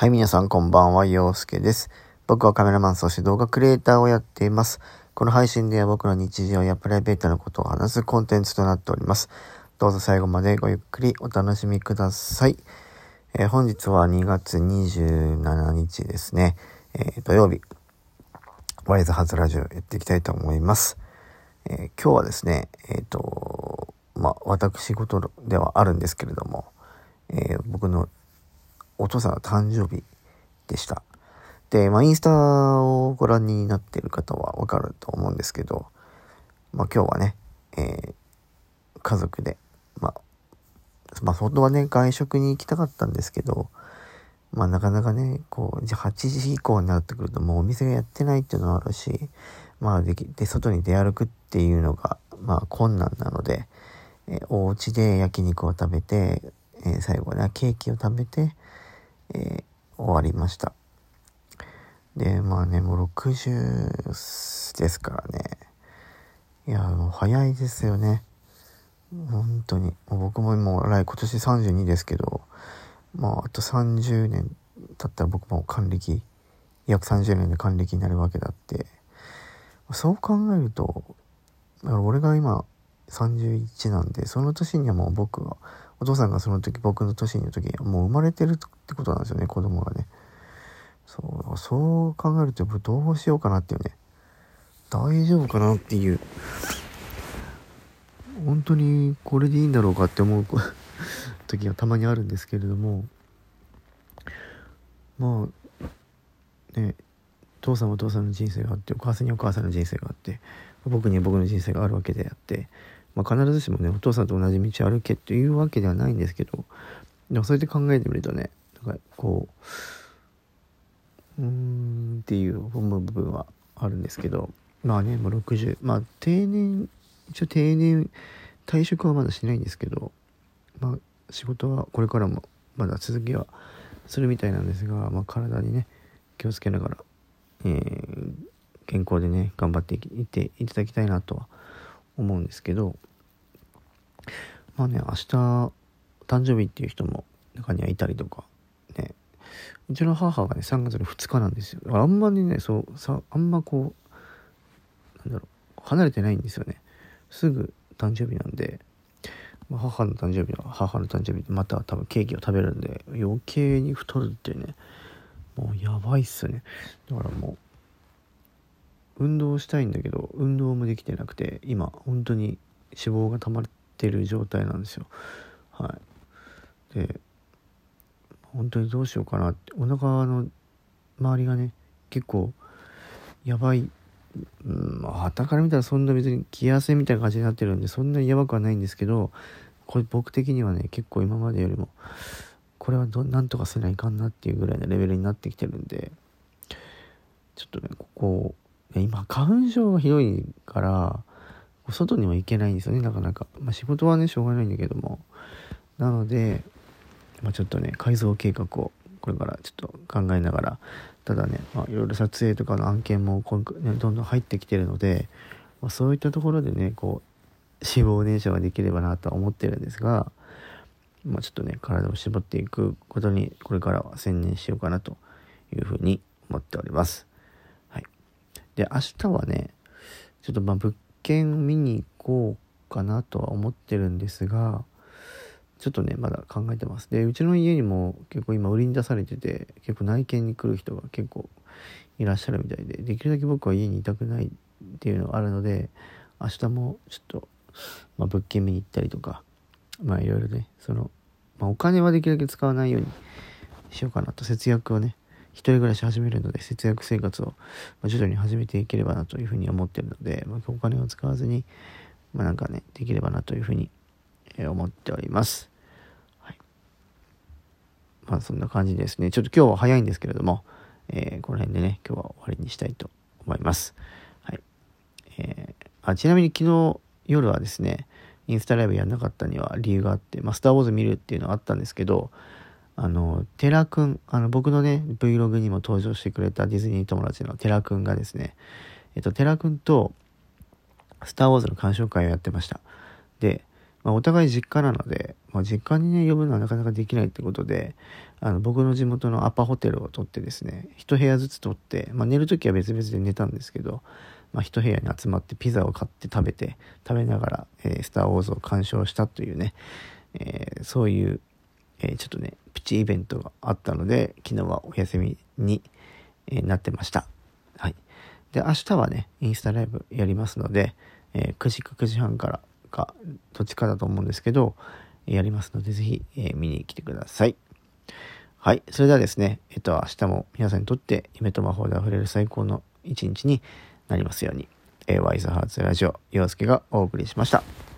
はい、皆さんこんばんは、陽介です。僕はカメラマン、そして動画クリエイターをやっています。この配信では僕の日常やプライベートなことを話すコンテンツとなっております。どうぞ最後までごゆっくりお楽しみください。えー、本日は2月27日ですね。えー、土曜日、ワイズハズラジオやっていきたいと思います。えー、今日はですね、えっ、と、まあ、私事ではあるんですけれども、え僕のお父さんの誕生日でした。で、まあ、インスタをご覧になっている方はわかると思うんですけど、まあ、今日はね、えー、家族で、まあ、まあ、本当はね、外食に行きたかったんですけど、まあ、なかなかね、こう、じゃ8時以降になってくるともうお店がやってないっていうのもあるし、まあ、でき、で、外に出歩くっていうのが、まあ、困難なので、えー、お家で焼肉を食べて、えー、最後はね、ケーキを食べて、えー、終わりました。で、まあね、もう60ですからね。いや、もう早いですよね。本当に。も僕ももう来今年32ですけど、まああと30年経ったら僕も還暦、約30年で還暦になるわけだって、そう考えると、だから俺が今31なんで、その年にはもう僕はお父さんがその時僕の年の時にもう生まれてるってことなんですよね子供がね。そうそう考えるとどうしようかなっていうね。大丈夫かなっていう。本当にこれでいいんだろうかって思う時がたまにあるんですけれども。まあね父さんはお父さんの人生があってお母さんにお母さんの人生があって僕には僕の人生があるわけであってまあ、必ずしもねお父さんと同じ道歩けっていうわけではないんですけどでもそうやって考えてみるとねなんかこううーんっていう思う部分はあるんですけどまあねもう60まあ定年一応定年退職はまだしないんですけどまあ仕事はこれからもまだ続きはするみたいなんですが、まあ、体にね気をつけながら、えー、健康でね頑張っていっていただきたいなとは思うんですけどまあね明日誕生日っていう人も中にはいたりとかね。うちの母がね3月の2日なんですよ。あんまりねそうさあんまこうなんだろう離れてないんですよね。すぐ誕生日なんで、まあ、母の誕生日は母の誕生日でまた多分ケーキを食べるんで余計に太るってね。もうやばいっすね。だからもう運動したいんだけど運動もできてなくて今本当に脂肪が溜まってる状態なんですよ。はい。で本当にどうしようかなってお腹の周りがね結構やばい。うんまあ旗から見たらそんな別に気汗みたいな感じになってるんでそんなにやばくはないんですけどこれ僕的にはね結構今までよりもこれはどなんとかせないかんなっていうぐらいのレベルになってきてるんでちょっとねここ今花粉症がひどいから外には行けないんですよね。なかなか、まあ、仕事はねしょうがないんだけども。なので、まあ、ちょっとね改造計画をこれからちょっと考えながらただね、まあ、いろいろ撮影とかの案件も今ね、どんどん入ってきてるので、まあ、そういったところでねこう脂肪燃焼ができればなとは思ってるんですが、まあ、ちょっとね体を絞っていくことにこれからは専念しようかなというふうに思っております。はい、で明日はねちょっとまあ見見に行こうかなとは思ってるんですがちょっとねまだ考えてます。でうちの家にも結構今売りに出されてて結構内見に来る人が結構いらっしゃるみたいでできるだけ僕は家にいたくないっていうのがあるので明日もちょっと、まあ、物件見に行ったりとかまあいろいろねその、まあ、お金はできるだけ使わないようにしようかなと節約をね一人暮らし始めるので節約生活を徐々に始めていければなというふうに思ってるので、まあ、お金を使わずに、まあ、なんかねできればなというふうに思っております。はい。まあそんな感じですね。ちょっと今日は早いんですけれども、えー、この辺でね、今日は終わりにしたいと思います。はい。えー、あちなみに昨日夜はですね、インスタライブやんなかったには理由があって、まあ、スター・ウォーズ見るっていうのはあったんですけど、あの、テラくん、あの、僕のね、Vlog にも登場してくれたディズニー友達のテラくんがですね、えっと、テラくんと、スター・ウォーズの鑑賞会をやってました。で、まあ、お互い実家なので、まあ、実家にね呼ぶのはなかなかできないってことであの僕の地元のアパホテルを取ってですね一部屋ずつ取って、まあ、寝る時は別々で寝たんですけど、まあ、一部屋に集まってピザを買って食べて食べながら、えー、スター・ウォーズを鑑賞したというね、えー、そういう、え、ちょっとねプチイベントがあったので昨日はお休みに、えなってました。はい。で、明日はね、インスタライブやりますので、え9時か9時半からか、どっちかだと思うんですけど、やりますので、ぜひ、え見に来てください。はい。それではですね、えっと、明日も皆さんにとって夢と魔法で溢れる最高の一日になりますように。えー、ワイズハーツラジオ、洋介がお送りしました。